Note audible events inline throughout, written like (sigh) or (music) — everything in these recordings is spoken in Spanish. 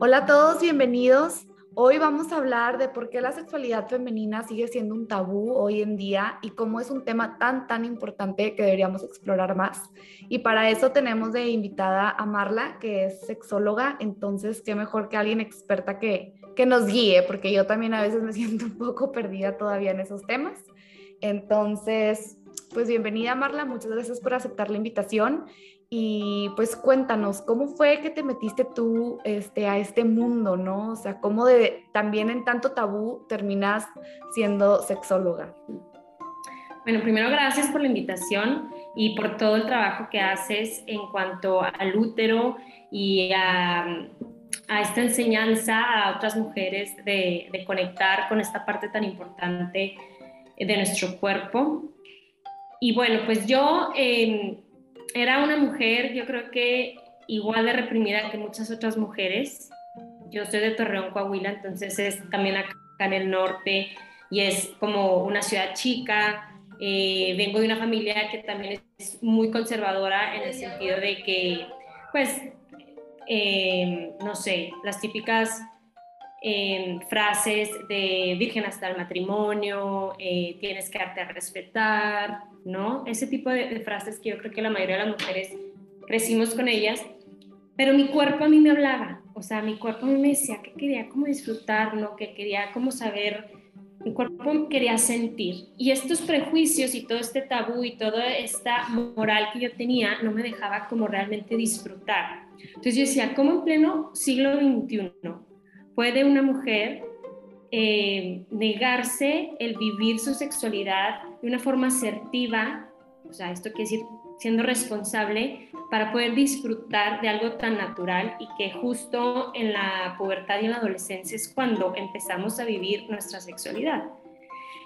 Hola a todos, bienvenidos. Hoy vamos a hablar de por qué la sexualidad femenina sigue siendo un tabú hoy en día y cómo es un tema tan, tan importante que deberíamos explorar más. Y para eso tenemos de invitada a Marla, que es sexóloga, entonces qué mejor que alguien experta que, que nos guíe, porque yo también a veces me (laughs) siento un poco perdida todavía en esos temas. Entonces, pues bienvenida Marla, muchas gracias por aceptar la invitación y pues cuéntanos, ¿cómo fue que te metiste tú este, a este mundo, no? O sea, ¿cómo de, también en tanto tabú terminas siendo sexóloga? Bueno, primero gracias por la invitación y por todo el trabajo que haces en cuanto al útero y a, esta enseñanza a otras mujeres de, conectar con esta parte tan importante de nuestro cuerpo. Y bueno, pues yo... Eh, era una mujer, yo creo que igual de reprimida que muchas otras mujeres. Yo soy de Torreón, Coahuila, entonces es también acá en el norte y es como una ciudad chica. Eh, vengo de una familia que también es muy conservadora en el sentido de que, pues, eh, no sé, las típicas eh, frases de virgen hasta el matrimonio, tienes que darte a respetar, ¿no? Ese tipo de, frases que yo creo que la mayoría de las mujeres crecimos con ellas, pero mi cuerpo a mí me hablaba, o sea, mi cuerpo a mí me decía que quería como disfrutar, ¿no? Que quería como saber, mi cuerpo quería sentir. Y estos prejuicios y todo este tabú y toda esta moral que yo tenía no me dejaba como realmente disfrutar. Entonces yo decía, ¿cómo en pleno siglo XXI puede una mujer eh, negarse el vivir su sexualidad de una forma asertiva, o sea, esto quiere decir siendo responsable para poder disfrutar de algo tan natural y que justo en la pubertad y en la adolescencia es cuando empezamos a vivir nuestra sexualidad.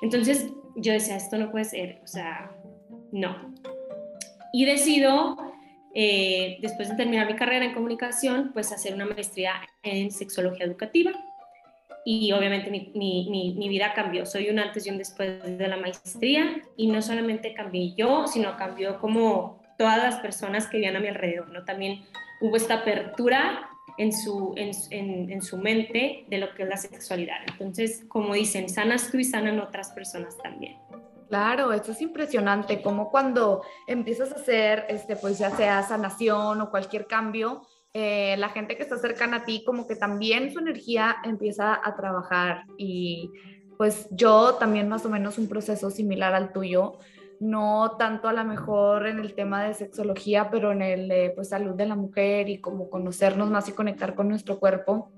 Entonces yo decía, esto no puede ser, o sea, no. Y decido, eh, después de terminar mi carrera en comunicación, pues hacer una maestría en sexología educativa y obviamente mi, vida cambió. Soy un antes y un después de la maestría y no solamente cambié yo, sino cambió como todas las personas que vivían a mi alrededor, ¿no? También hubo esta apertura en su, en, en, su mente de lo que es la sexualidad. Entonces, como dicen, sanas tú y sanan otras personas también. Claro, esto es impresionante, como cuando empiezas a hacer, este, pues ya sea sanación o cualquier cambio, eh, la gente que está cercana a ti, como que también su energía empieza a trabajar y pues yo también más o menos un proceso similar al tuyo, no tanto a lo mejor en el tema de sexología, pero en el pues salud de la mujer y como conocernos más y conectar con nuestro cuerpo.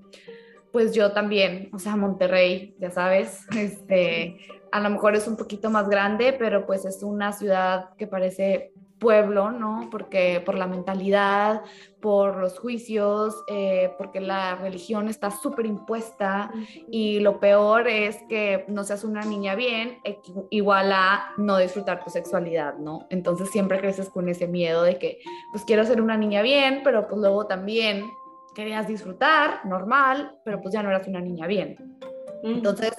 Pues yo también, o sea, Monterrey, ya sabes, este, a lo mejor es un poquito más grande, pero pues es una ciudad que parece pueblo, ¿no? Porque por la mentalidad, por los juicios, eh, porque la religión está súper impuesta y lo peor es que no seas una niña bien, igual a no disfrutar tu sexualidad, ¿no? Entonces siempre creces con ese miedo de que, pues quiero ser una niña bien, pero pues luego también querías disfrutar, normal, pero pues ya no eras una niña bien. Entonces,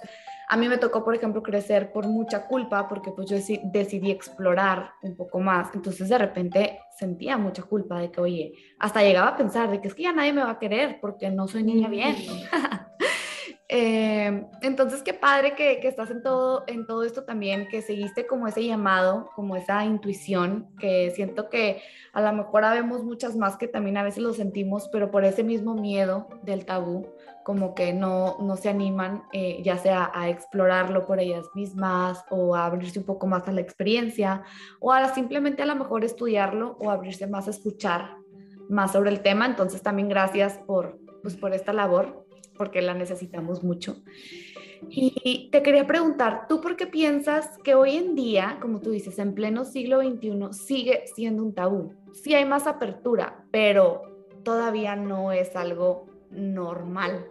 a mí me tocó, por ejemplo, crecer por mucha culpa porque pues yo decidí explorar un poco más. Entonces de repente sentía mucha culpa de que, oye, hasta llegaba a pensar de que es que ya nadie me va a querer porque no soy niña bien. (laughs) Eh, entonces, qué padre que, que, estás en todo, en todo esto también, que seguiste como ese llamado, como esa intuición, que siento que a lo mejor habemos muchas más que también a veces lo sentimos, pero por ese mismo miedo del tabú, como que no, no se animan eh, ya sea a explorarlo por ellas mismas o a abrirse un poco más a la experiencia o a simplemente a lo mejor estudiarlo o abrirse más a escuchar más sobre el tema. Entonces también gracias por, pues, por esta labor porque la necesitamos mucho. Y te quería preguntar, ¿tú por qué piensas que hoy en día, como tú dices, en pleno siglo XXI, sigue siendo un tabú? Sí hay más apertura, pero todavía no es algo normal.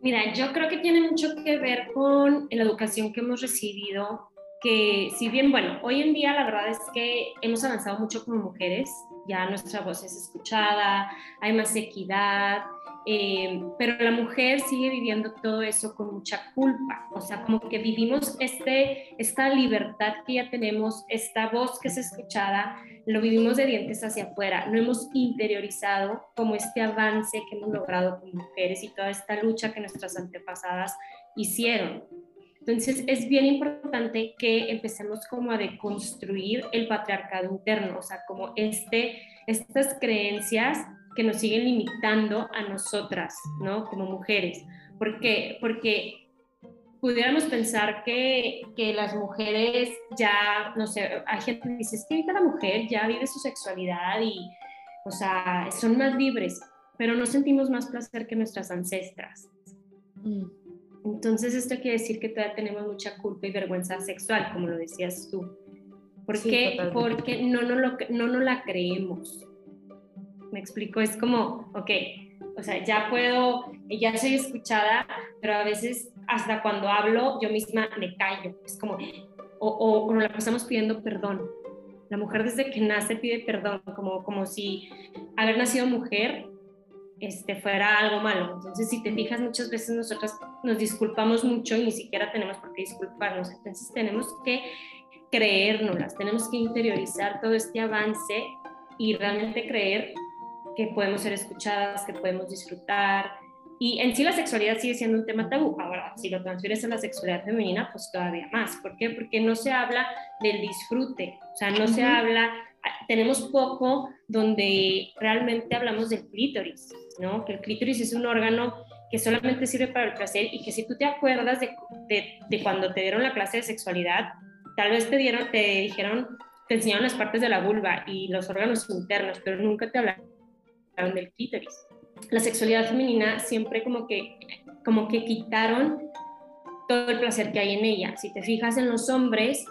Mira, yo creo que tiene mucho que ver con la educación que hemos recibido, que si bien, bueno, hoy en día la verdad es que hemos avanzado mucho como mujeres, ya nuestra voz es escuchada, hay más equidad eh, pero la mujer sigue viviendo todo eso con mucha culpa, o sea, como que vivimos este, esta libertad que ya tenemos, esta voz que es escuchada, lo vivimos de dientes hacia afuera, no hemos interiorizado como este avance que hemos logrado como mujeres y toda esta lucha que nuestras antepasadas hicieron. Entonces es bien importante que empecemos como a deconstruir el patriarcado interno, o sea, como este, estas creencias que nos siguen limitando a nosotras, ¿no? Como mujeres. ¿Por qué? Porque pudiéramos pensar que, que, las mujeres ya, no sé, hay gente que dice, es que ahorita la mujer ya vive su sexualidad y, o sea, son más libres, pero no sentimos más placer que nuestras ancestras. Mm. Entonces esto quiere decir que todavía tenemos mucha culpa y vergüenza sexual, como lo decías tú. ¿Por qué? Porque no nos, lo, no nos la creemos. Me explico, es como, ok, o sea, ya puedo, ya soy escuchada, pero a veces hasta cuando hablo yo misma me callo. Es como, o, o, la pasamos pidiendo perdón. La mujer desde que nace pide perdón, como, como si haber nacido mujer este, fuera algo malo. Entonces, si te fijas, muchas veces nosotras nos disculpamos mucho y ni siquiera tenemos por qué disculparnos. Entonces, tenemos que creérnoslas, tenemos que interiorizar todo este avance y realmente creer que podemos ser escuchadas, que podemos disfrutar. Y en sí la sexualidad sigue siendo un tema tabú. Ahora, si lo transfieres a la sexualidad femenina, pues todavía más. ¿Por qué? Porque no se habla del disfrute, o sea, no se habla, tenemos poco donde realmente hablamos del clítoris, ¿no? Que el clítoris es un órgano que solamente sirve para el placer y que si tú te acuerdas de, de, de cuando te dieron la clase de sexualidad, tal vez te dieron, te dijeron, te enseñaron las partes de la vulva y los órganos internos, pero nunca te hablaron del clítoris. La sexualidad femenina siempre como que, como que quitaron todo el placer que hay en ella. Si te fijas en los hombres,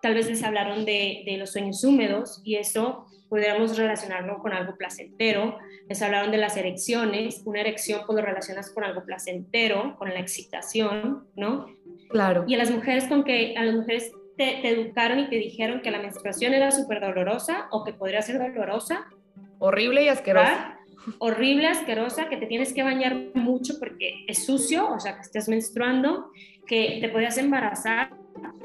tal vez les hablaron de, de los sueños húmedos y eso pudiéramos relacionarlo con algo placentero. Les hablaron de las erecciones, una erección pues lo relacionas con algo placentero, con la excitación, ¿no? Claro. Y a las mujeres con que a las mujeres te, te educaron y te dijeron que la menstruación era súper dolorosa o que podría ser dolorosa Horrible y asquerosa. Horrible, asquerosa, que te tienes que bañar mucho porque es sucio, o sea, que estés menstruando, que te podías embarazar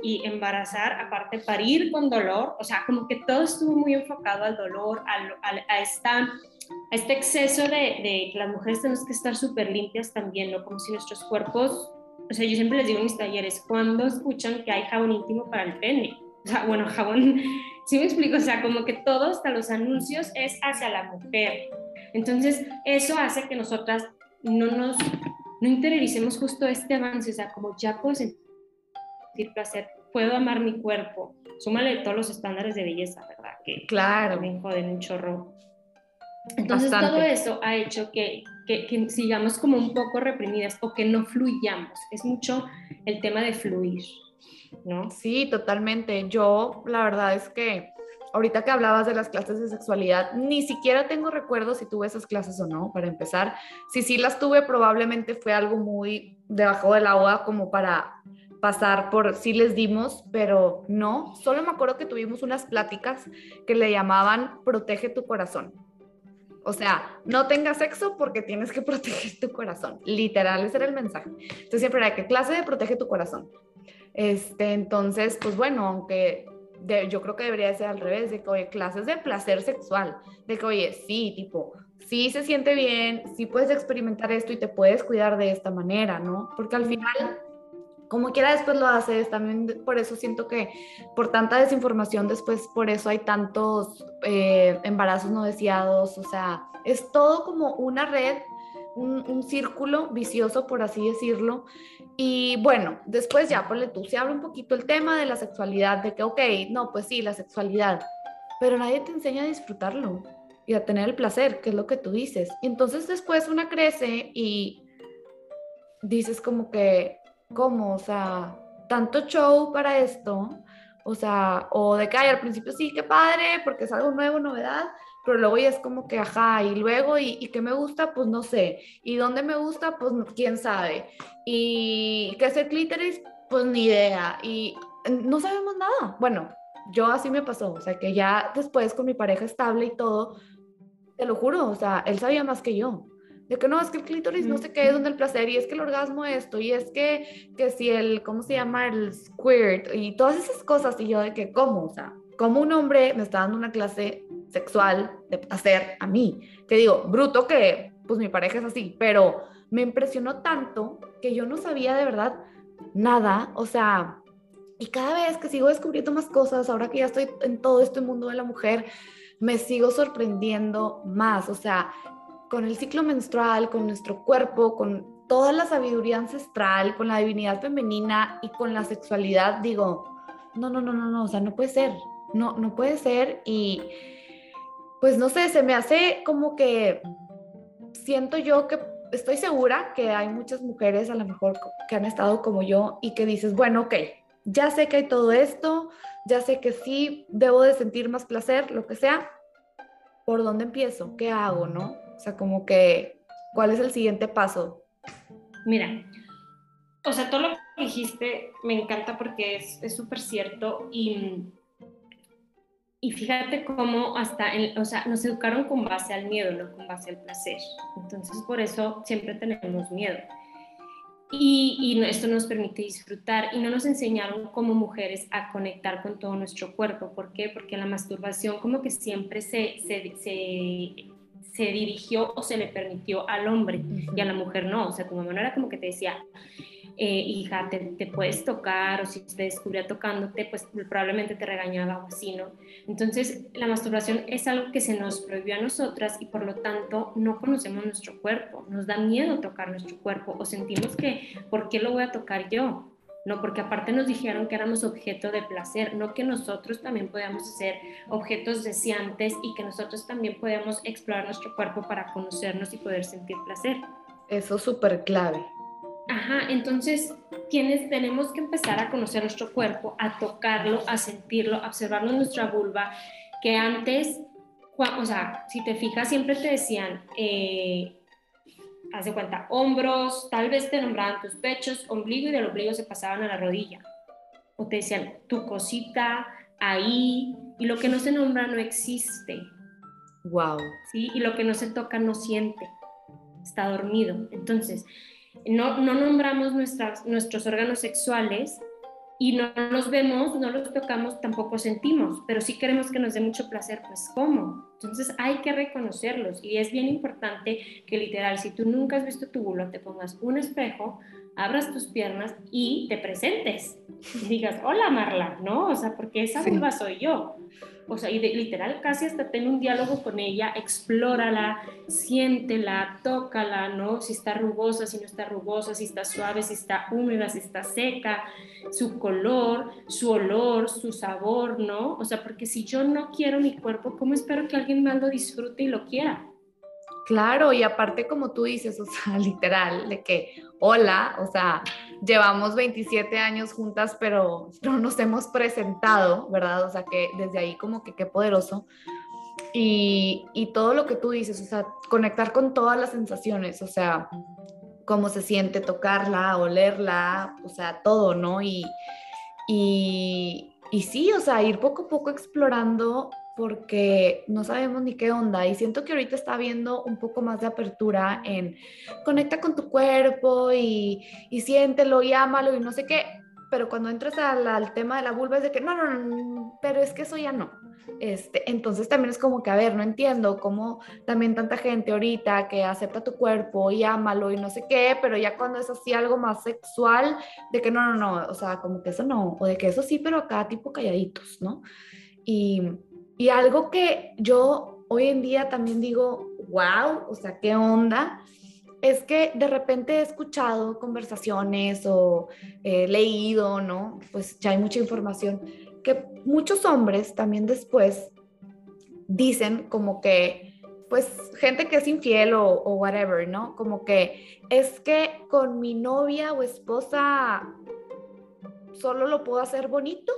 y embarazar, aparte parir con dolor, o sea, como que todo estuvo muy enfocado al dolor, a, esta, a este exceso de, de, que las mujeres tenemos que estar súper limpias también, ¿no? Como si nuestros cuerpos, o sea, yo siempre les digo en mis talleres, cuando escuchan que hay jabón íntimo para el pene? O sea, bueno, jabón (laughs) ¿Sí me explico? O sea, como que todo, hasta los anuncios, es hacia la mujer. Entonces, eso hace que nosotras no nos, no interioricemos justo este avance, o sea, como ya puedo sentir placer, puedo amar mi cuerpo. Súmale todos los estándares de belleza, ¿verdad? Que claro. también joden un chorro. Entonces, todo eso ha hecho que, que, que sigamos como un poco reprimidas o que no fluyamos. Es mucho el tema de fluir. ¿No? Sí, totalmente. Yo, la verdad es que ahorita que hablabas de las clases de sexualidad, ni siquiera tengo recuerdos si tuve esas clases o no, para empezar. Si sí las tuve, probablemente fue algo muy debajo del agua como para pasar por sí les dimos, pero no, solo me acuerdo que tuvimos unas pláticas que le llamaban protege tu corazón. O sea, no tengas sexo porque tienes que (laughs) proteger tu corazón. Literal, ese era el mensaje. Entonces siempre era que clase de protege tu corazón. Este, entonces, pues bueno, aunque yo creo que debería ser al revés, de que, oye, clases de placer sexual, de que, oye, sí, tipo, sí se siente bien, sí puedes experimentar esto y te puedes cuidar de esta manera, ¿no? Porque al final, como quiera después lo haces, también por eso siento que por tanta desinformación después, por eso hay tantos eh, embarazos no deseados, o sea, es todo como una red un, círculo vicioso, por así decirlo. Y bueno, después ya, ponle tú, se habla un poquito el tema de la sexualidad, de que, ok, no, pues sí, la sexualidad, pero nadie te enseña a disfrutarlo y a tener el placer, que es lo que tú dices. Y entonces después una crece y dices como que, ¿cómo? O sea, tanto show para esto, o sea, o de que, ay, al principio sí, qué padre, porque es algo nuevo, novedad, pero luego ya es como que, ajá, y luego, ¿y, y qué me gusta? Pues no sé. ¿Y dónde me gusta? Pues quién sabe. ¿Y qué es el clítoris? Pues ni idea. Y no sabemos nada. Bueno, yo así me pasó, o sea, que ya después con mi pareja estable y todo, te lo juro, o sea, él sabía más que yo. de que no, es que el clítoris no sé qué es donde el placer, y es que el orgasmo esto, y es que, que si el, ¿cómo se llama? El squirt, y todas esas cosas, y yo de que, ¿cómo? O sea, ¿cómo un hombre me está dando una clase sexual de placer a mí? Que digo, bruto que, pues mi pareja es así, pero me impresionó tanto que yo no sabía de verdad nada, o sea, y cada vez que sigo descubriendo más cosas, ahora que ya estoy en todo este mundo de la mujer, me sigo sorprendiendo más, o sea, con el ciclo menstrual, con nuestro cuerpo, con toda la sabiduría ancestral, con la divinidad femenina y con la sexualidad, digo, no, no, no, no, no, o sea, no puede ser, no, no puede ser y pues no sé, se me hace como que siento yo que estoy segura que hay muchas mujeres a lo mejor que han estado como yo y que dices, bueno, ok, ya sé que hay todo esto, ya sé que sí, debo de sentir más placer, lo que sea, ¿por dónde empiezo? ¿Qué hago, no? O sea, como que, ¿cuál es el siguiente paso? Mira, o sea, todo lo que dijiste me encanta porque es súper cierto y, y fíjate cómo hasta, o sea, nos educaron con base al miedo, no con base al placer. Entonces, por eso siempre tenemos miedo. Y, y, esto nos permite disfrutar y no nos enseñaron como mujeres a conectar con todo nuestro cuerpo. ¿Por qué? Porque la masturbación como que siempre se, se, se, se dirigió o se le permitió al hombre y a la mujer no. O sea, tu mamá no era como que te decía, eh, hija, te, puedes tocar o si te descubría tocándote, pues probablemente te regañaba o así, ¿no? Entonces, la masturbación es algo que se nos prohibió a nosotras y por lo tanto no conocemos nuestro cuerpo, nos da miedo tocar nuestro cuerpo o sentimos que, ¿por qué lo voy a tocar yo? No, porque aparte nos dijeron que éramos objeto de placer, no que nosotros también podíamos ser objetos deseantes y que nosotros también podíamos explorar nuestro cuerpo para conocernos y poder sentir placer. Eso es súper clave. Ajá, entonces tienes, tenemos que empezar a conocer nuestro cuerpo, a tocarlo, a sentirlo, a observarlo en nuestra vulva, que antes, o sea, si te fijas, siempre te decían, eh, haz de cuenta, hombros, tal vez te nombraban tus pechos, ombligo y del ombligo se pasaban a la rodilla. O te decían, tu cosita, ahí, y lo que no se nombra no existe. Wow. ¿Sí? Y lo que no se toca no siente, está dormido. Entonces, no, nombramos nuestras, nuestros órganos sexuales y no los vemos, no los tocamos, tampoco sentimos, pero sí queremos que nos dé mucho placer, pues ¿cómo? Entonces hay que reconocerlos y es bien importante que literal, si tú nunca has visto tu bulo, te pongas un espejo, abras tus piernas y te presentes y digas, hola Marla, ¿no? O sea, porque esa vulva soy yo o sea, y literal casi hasta ten un diálogo con ella, explórala, siéntela, tócala, ¿no? Si está rugosa, si no está rugosa, si está suave, si está húmeda, si está seca, su color, su olor, su sabor, ¿no? O sea, porque si yo no quiero mi cuerpo, ¿cómo espero que alguien más lo disfrute y lo quiera? Claro, y aparte como tú dices, o sea, (laughs) literal, de que, hola, o sea, llevamos 27 años juntas, pero no nos hemos presentado, ¿verdad? O sea, que desde ahí como que qué poderoso. Y, todo lo que tú dices, o sea, conectar con todas las sensaciones, o sea, cómo se siente tocarla, olerla, o sea, todo, ¿no? Y, y, y sí, o sea, ir poco a poco explorando porque no sabemos ni qué onda y siento que ahorita está habiendo un poco más de apertura en conecta con tu cuerpo y, y siéntelo y ámalo y no sé qué, pero cuando entras al, tema de la vulva es de que no, no, no, pero es que eso ya no. Este, entonces también es como que, a ver, no entiendo cómo también tanta gente ahorita que acepta tu cuerpo y ámalo y no sé qué, pero ya cuando es así algo más sexual, de que no, no, no, o sea, como que eso no, o de que eso sí, pero acá tipo calladitos, ¿no? Y, y algo que yo hoy en día también digo, wow, o sea, ¿qué onda? Es que de repente he escuchado conversaciones o he leído, ¿no? Pues ya hay mucha información, que muchos hombres también después dicen como que, pues gente que es infiel o, o whatever, ¿no? Como que es que con mi novia o esposa solo lo puedo hacer bonito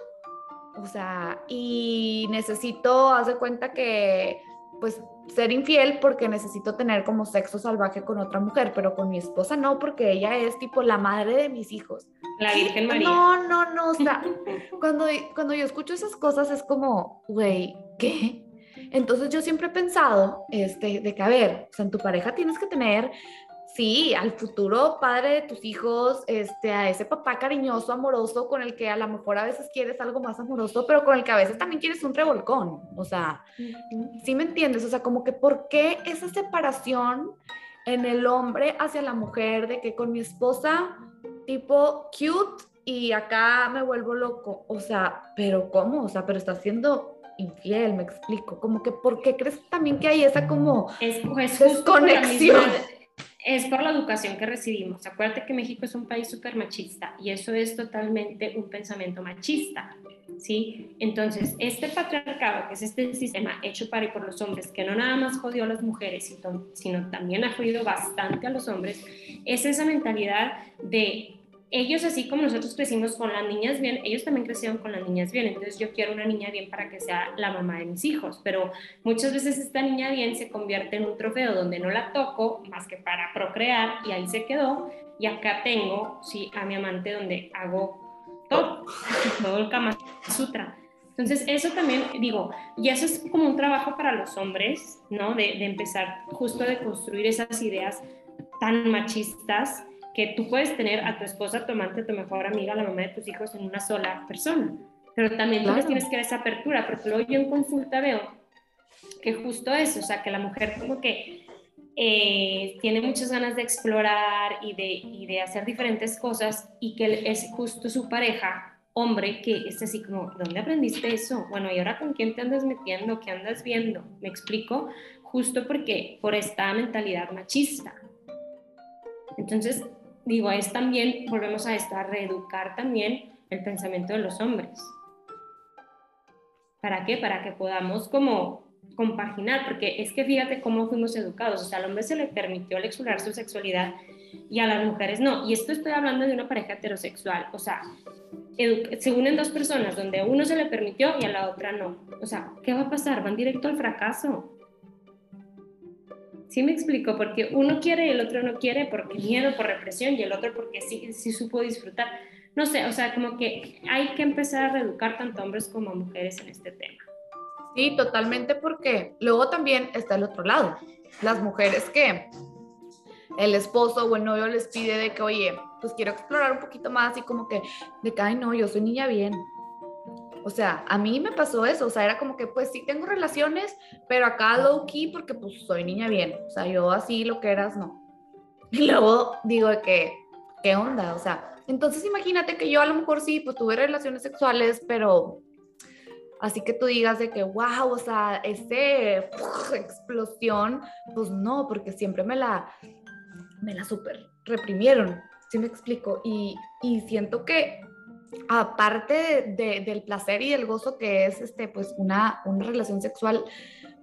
o sea, y necesito, haz de cuenta que, pues, ser infiel porque necesito tener como sexo salvaje con otra mujer, pero con mi esposa no, porque ella es tipo la madre de mis hijos. La Virgen María. No, no, no, o sea, (laughs) cuando, cuando yo escucho esas cosas es como, güey, ¿qué? Entonces yo siempre he pensado, este, de que, a ver, o sea, en tu pareja tienes que tener sí, al futuro padre de tus hijos, este, a ese papá cariñoso, amoroso, con el que a lo mejor a veces quieres algo más amoroso, pero con el que a veces también quieres un revolcón. O sea, ¿sí me entiendes? O sea, como que ¿por qué esa separación en el hombre hacia la mujer de que con mi esposa, tipo cute, y acá me vuelvo loco? O sea, ¿pero cómo? O sea, pero está siendo infiel, me explico. Como que, ¿por qué crees también que hay esa como es, pues, desconexión? Es por la educación que recibimos. Acuérdate que México es un país súper machista y eso es totalmente un pensamiento machista. ¿sí? Entonces, este patriarcado, que es este sistema hecho para y por los hombres, que no nada más jodió a las mujeres, sino también ha jodido bastante a los hombres, es esa mentalidad de ellos así como nosotros crecimos con las niñas bien, ellos también crecieron con las niñas bien, entonces yo quiero una niña bien para que sea la mamá de mis hijos, pero muchas veces esta niña bien se convierte en un trofeo donde no la toco más que para procrear y ahí se quedó y acá tengo, sí, a mi amante donde hago todo, (laughs) todo el Kama Sutra. Entonces, eso también, digo, y eso es como un trabajo para los hombres, ¿no? De, de empezar justo a construir esas ideas tan machistas que tú puedes tener a tu esposa, tu amante, tu mejor amiga, la mamá de tus hijos en una sola persona. Pero también tú tienes que ver esa apertura, porque luego yo en consulta veo que justo eso, o sea, que la mujer como que eh, tiene muchas ganas de explorar y de, y de hacer diferentes cosas y que es justo su pareja, hombre, que es así como, ¿dónde aprendiste eso? Bueno, ¿y ahora con quién te andas metiendo? ¿Qué andas viendo? ¿Me explico? Justo porque por esta mentalidad machista. Entonces, digo, es también, volvemos a esto, a reeducar también el pensamiento de los hombres. ¿Para qué? Para que podamos como compaginar, porque es que fíjate cómo fuimos educados, o sea, al hombre se le permitió explorar su sexualidad y a las mujeres no. Y esto estoy hablando de una pareja heterosexual, o sea, se unen dos personas donde a uno se le permitió y a la otra no. O sea, ¿qué va a pasar? Van directo al fracaso. Sí me explico, porque uno quiere y el otro no quiere porque miedo, por represión y el otro porque sí, sí supo disfrutar. No sé, o sea, como que hay que empezar a reeducar tanto hombres como mujeres en este tema. Sí, totalmente, porque luego también está el otro lado. Las mujeres que el esposo o el novio les pide de que, oye, pues quiero explorar un poquito más y como que, de que, ay, no, yo soy niña bien, o sea, a mí me pasó eso, o sea, era como que pues sí tengo relaciones, pero acá low key porque pues soy niña bien, o sea, yo así lo que eras no. (laughs) Y luego digo que, ¿qué onda? O sea, entonces imagínate que yo a lo mejor sí, pues tuve relaciones sexuales, pero así que tú digas de que, wow, o sea, ese explosión, pues no, porque siempre me la, me la super reprimieron, ¿sí me explico? Y, y siento que aparte del placer y del gozo que es este, pues una, una relación sexual,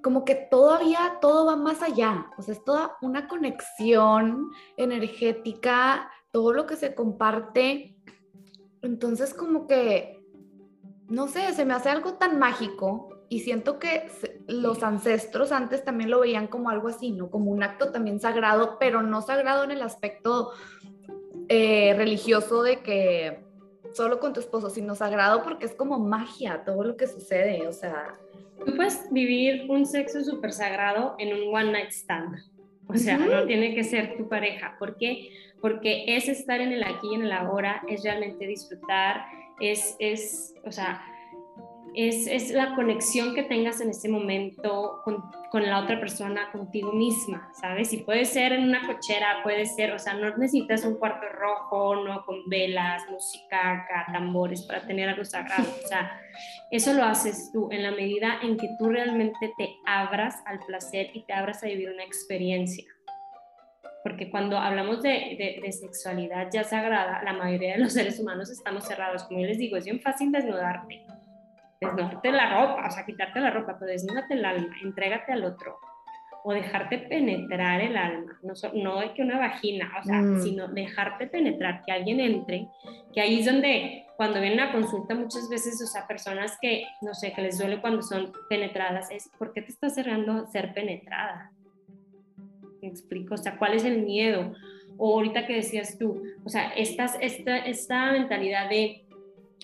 como que todavía todo va más allá, o sea, es toda una conexión energética, todo lo que se comparte. Entonces, como que, no sé, se me hace algo tan mágico y siento que los ancestros antes también lo veían como algo así, ¿no? Como un acto también sagrado, pero no sagrado en el aspecto eh, religioso de que solo con tu esposo, sino sagrado porque es como magia todo lo que sucede, o sea... Tú puedes vivir un sexo súper sagrado en un one night stand, o sea, no tiene que ser tu pareja, ¿por qué? Porque es estar en el aquí y en el ahora, es realmente disfrutar, es, es o sea, es, la conexión que tengas en ese momento con, la otra persona, contigo misma, ¿sabes? Y puede ser en una cochera, puede ser, o sea, no necesitas un cuarto rojo, no con velas, música, tambores para tener algo sagrado, o sea, eso lo haces tú en la medida en que tú realmente te abras al placer y te abras a vivir una experiencia. Porque cuando hablamos de, de sexualidad ya sagrada, la mayoría de los seres humanos estamos cerrados. Como yo les digo, es bien fácil desnudarte desnúdate la ropa, o sea, quitarte la ropa, pero desnúdate el alma, entrégate al otro. O dejarte penetrar el alma, no, no de que una vagina, o sea, mm. sino dejarte penetrar, que alguien entre, que ahí es donde cuando vienen a consulta muchas veces, o sea, personas que, no sé, que les duele cuando son penetradas, es, ¿por qué te estás cerrando ser penetrada? ¿Me explico? O sea, ¿cuál es el miedo? O ahorita que decías tú, o sea, esta, esta mentalidad de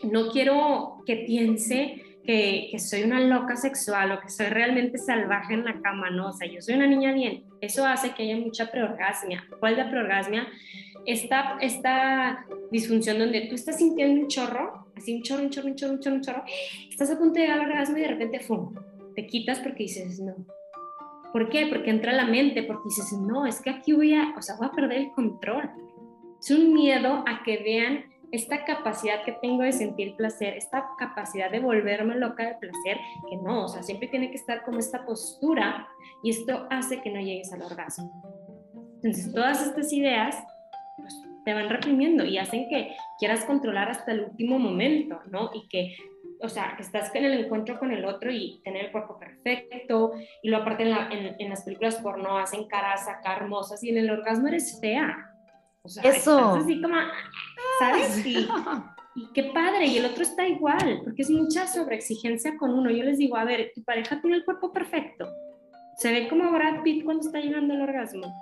no quiero que piense que, que, soy una loca sexual o que soy realmente salvaje en la cama, no, o sea, yo soy una niña bien. Eso hace que haya mucha preorgasmia. ¿Cuál es la preorgasmia? Esta, esta disfunción donde tú estás sintiendo un chorro, así un chorro, un chorro, un chorro, un chorro, un chorro, estás a punto de llegar al orgasmo y de repente, ¡fum!, te quitas porque dices, no. ¿Por qué? Porque entra la mente, porque dices, no, es que aquí voy a, o sea, voy a perder el control. Es un miedo a que vean esta capacidad que tengo de sentir placer, esta capacidad de volverme loca de placer, que no, o sea, siempre tiene que estar como esta postura y esto hace que no llegues al orgasmo. Entonces, todas estas ideas pues, te van reprimiendo y hacen que quieras controlar hasta el último momento, ¿no? Y que, o sea, que estás en el encuentro con el otro y tener el cuerpo perfecto, y lo aparte en, en, las películas porno hacen caras acá hermosas y en el orgasmo eres fea. O sea, Eso. así como, ¿sabes? Y, y, qué padre, y el otro está igual, porque es mucha sobreexigencia con uno. Yo les digo, a ver, tu pareja tiene el cuerpo perfecto. Se ve como Brad Pitt cuando está llegando al orgasmo.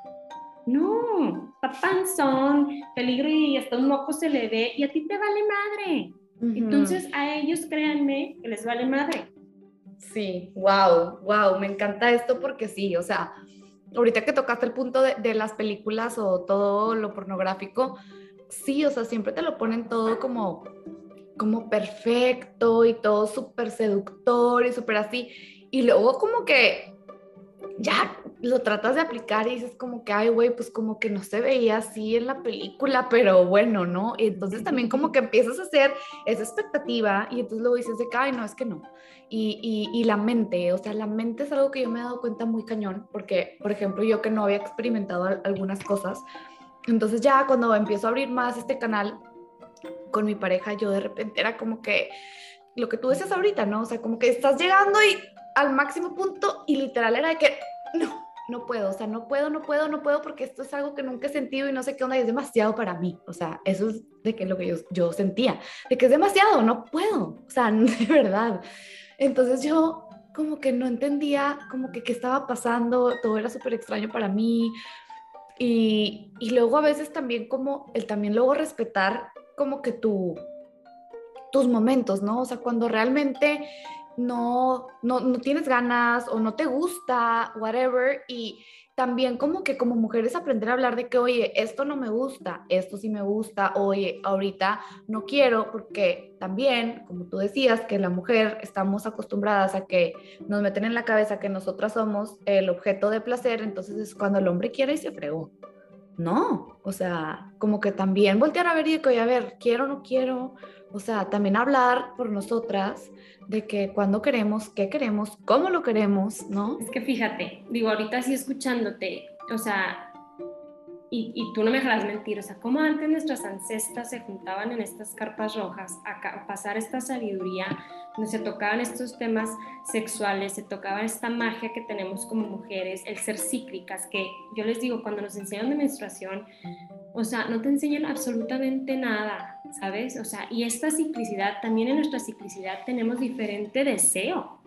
No, está panzón, peligro y hasta un moco se le ve y a ti te vale madre. Entonces a ellos créanme que les vale madre. Sí, wow, wow, me encanta esto porque sí, o sea, ahorita que tocaste el punto de, de, las películas o todo lo pornográfico, sí, o sea, siempre te lo ponen todo como, como perfecto y todo súper seductor y súper así. Y luego como que ya lo tratas de aplicar y dices como que, ay, güey, pues como que no se veía así en la película, pero bueno, ¿no? Y entonces también como que empiezas a hacer esa expectativa y entonces luego dices de que, ay, no, es que no. Y, y, y, la mente, o sea, la mente es algo que yo me he dado cuenta muy cañón, porque, por ejemplo, yo que no había experimentado algunas cosas, entonces ya cuando empiezo a abrir más este canal con mi pareja, yo de repente era como que lo que tú decías ahorita, ¿no? O sea, como que estás llegando y al máximo punto y literal era de que no, no puedo, o sea, no puedo, no puedo, no puedo porque esto es algo que nunca he sentido y no sé qué onda y es demasiado para mí. O sea, eso es de que lo que yo, yo sentía, de que es demasiado, no puedo, o sea, (laughs) de verdad. Entonces yo como que no entendía como que qué estaba pasando, todo era súper extraño para mí. Y, y, luego a veces también como el también luego respetar como que tu, tus momentos, ¿no? O sea, cuando realmente no, no, no tienes ganas o no te gusta, whatever, y también como que como mujeres aprender a hablar de que, oye, esto no me gusta, esto sí me gusta, oye, ahorita no quiero, porque también, como tú decías, que la mujer estamos acostumbradas a que nos meten en la cabeza que nosotras somos el objeto de placer, entonces es cuando el hombre quiere y se fregó. No, o sea, como que también voltear a ver y que, oye, a ver, quiero no quiero, o sea, también hablar por nosotras de que cuando queremos, qué queremos, cómo lo queremos, ¿no? Es que fíjate, digo, ahorita sí escuchándote, o sea, y, y tú no me dejarás mentir, o sea, cómo antes nuestras ancestras se juntaban en estas carpas rojas a, a pasar esta sabiduría, donde se tocaban estos temas sexuales, se tocaba esta magia que tenemos como mujeres, el ser cíclicas, que yo les digo, cuando nos enseñan de menstruación, o sea, no te enseñan absolutamente nada, ¿sabes? O sea, y esta ciclicidad, también en nuestra ciclicidad tenemos diferente deseo.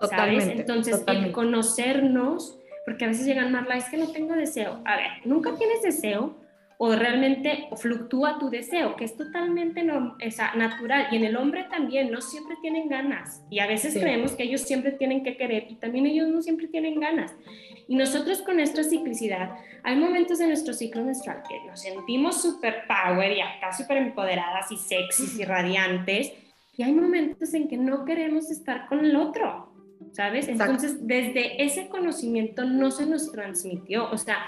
¿Sabes? Entonces, el conocernos, porque a veces llegan más es que no tengo deseo. A ver, nunca tienes deseo o realmente fluctúa tu deseo, que es totalmente no, natural. Y en el hombre también, no siempre tienen ganas. Y a veces creemos que ellos siempre tienen que querer y también ellos no siempre tienen ganas. Y nosotros con nuestra ciclicidad, hay momentos en nuestro ciclo menstrual que nos sentimos super power y acá súper empoderadas y sexys y radiantes, y hay momentos en que no queremos estar con el otro, ¿sabes? Entonces, desde ese conocimiento no se nos transmitió, o sea,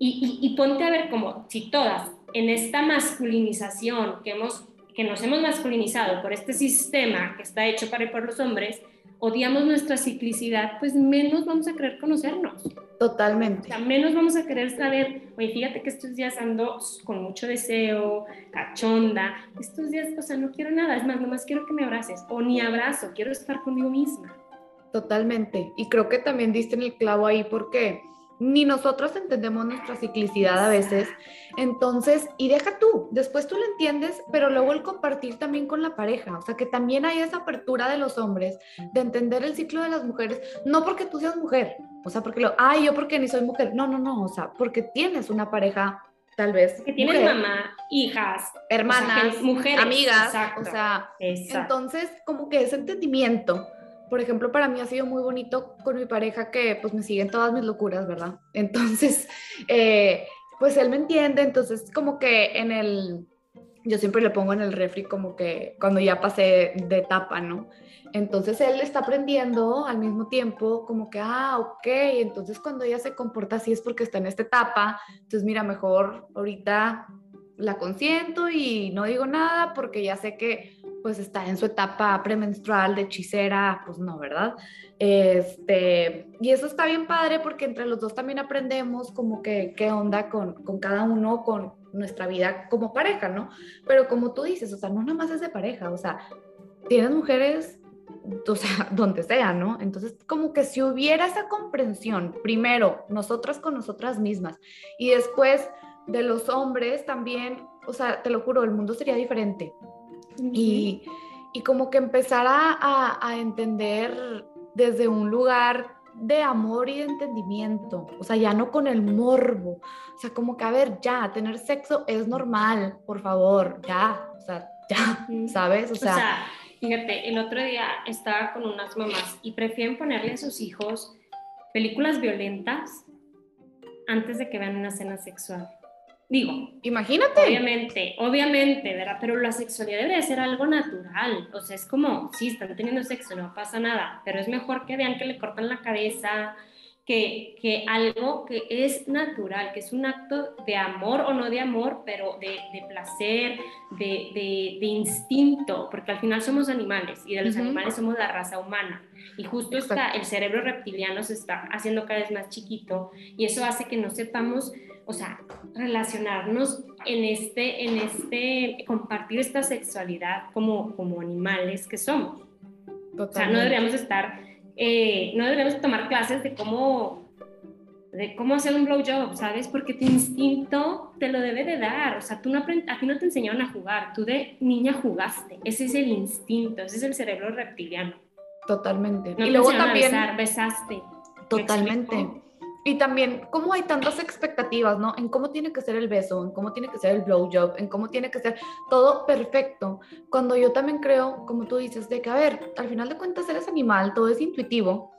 y, y, y ponte a ver como si todas en esta masculinización que, hemos, que nos hemos masculinizado por este sistema que está hecho para por los hombres, odiamos nuestra ciclicidad, pues menos vamos a querer conocernos. Totalmente. O sea, menos vamos a querer saber, oye, fíjate que estos días ando con mucho deseo, cachonda, estos días, o sea, no quiero nada, es más, nomás quiero que me abraces, o ni abrazo, quiero estar conmigo misma. Totalmente. Y creo que también diste en el clavo ahí porque ni nosotros entendemos nuestra ciclicidad a veces. Entonces, y deja tú, después tú lo entiendes, pero luego el compartir también con la pareja, o sea, que también hay esa apertura de los hombres de entender el ciclo de las mujeres, no porque tú seas mujer, o sea, porque lo, ay, yo porque ni soy mujer, no, no, no, o sea, porque tienes una pareja tal vez. Que tienes mamá, hijas, hermanas, mujeres, amigas, o sea, entonces como que ese entendimiento, por ejemplo, para mí ha sido muy bonito con mi pareja que pues me siguen todas mis locuras, ¿verdad? (laughs) Entonces, eh, pues él me entiende, entonces como que en el, yo siempre le pongo en el refri como que cuando ya pasé de etapa, ¿no? Entonces él está aprendiendo al mismo tiempo como que, ah, ok, entonces cuando ella se comporta así es porque está en esta etapa, entonces mira, mejor ahorita la consiento y no digo nada porque ya sé que pues está en su etapa premenstrual de hechicera, pues no, ¿verdad? Este, y eso está bien padre porque entre los dos también aprendemos como que qué onda con, con cada uno, con nuestra vida como pareja, ¿no? Pero como tú dices, o sea, no nada más es de pareja, o sea, tienes mujeres o sea, (laughs) donde sea, ¿no? Entonces, como que si hubiera esa comprensión, primero, nosotras con nosotras mismas, y después de los hombres también, o sea, te lo juro, el mundo sería diferente. Y, y, como que empezar a, a, entender desde un lugar de amor y de entendimiento, o sea, ya no con el morbo, o sea, como que, a ver, ya, tener sexo es normal, por favor, ya, o sea, ya, ¿sabes? O sea Fíjate, el otro día estaba con unas mamás y prefieren ponerle a sus hijos películas violentas antes de que vean una escena sexual. Digo, imagínate. Obviamente, obviamente, ¿verdad? Pero la sexualidad debería ser algo natural. O sea, es como, sí, están teniendo sexo, no pasa nada, pero es mejor que vean que le cortan la cabeza, que, algo que es natural, que es un acto de amor o no de amor, pero de, placer, de, instinto, porque al final somos animales y de los animales somos la raza humana. Y justo está, el cerebro reptiliano se está haciendo cada vez más chiquito y eso hace que no sepamos, o sea, relacionarnos en este, en este, compartir esta sexualidad como, como animales que somos. O sea, no deberíamos estar eh, no deberíamos tomar clases de cómo, de cómo hacer un blowjob, ¿sabes? Porque tu instinto te lo debe de dar. O sea, tú no a ti no te enseñaron a jugar, tú de niña jugaste. Ese es el instinto, ese es el cerebro reptiliano. Totalmente. y luego también... besaste. Totalmente. Y también, cómo hay tantas expectativas, ¿no? En cómo tiene que ser el beso, en cómo tiene que ser el blowjob, en cómo tiene que ser todo perfecto. Cuando yo también creo, como tú dices, de que, a ver, al final de cuentas eres animal, todo es intuitivo.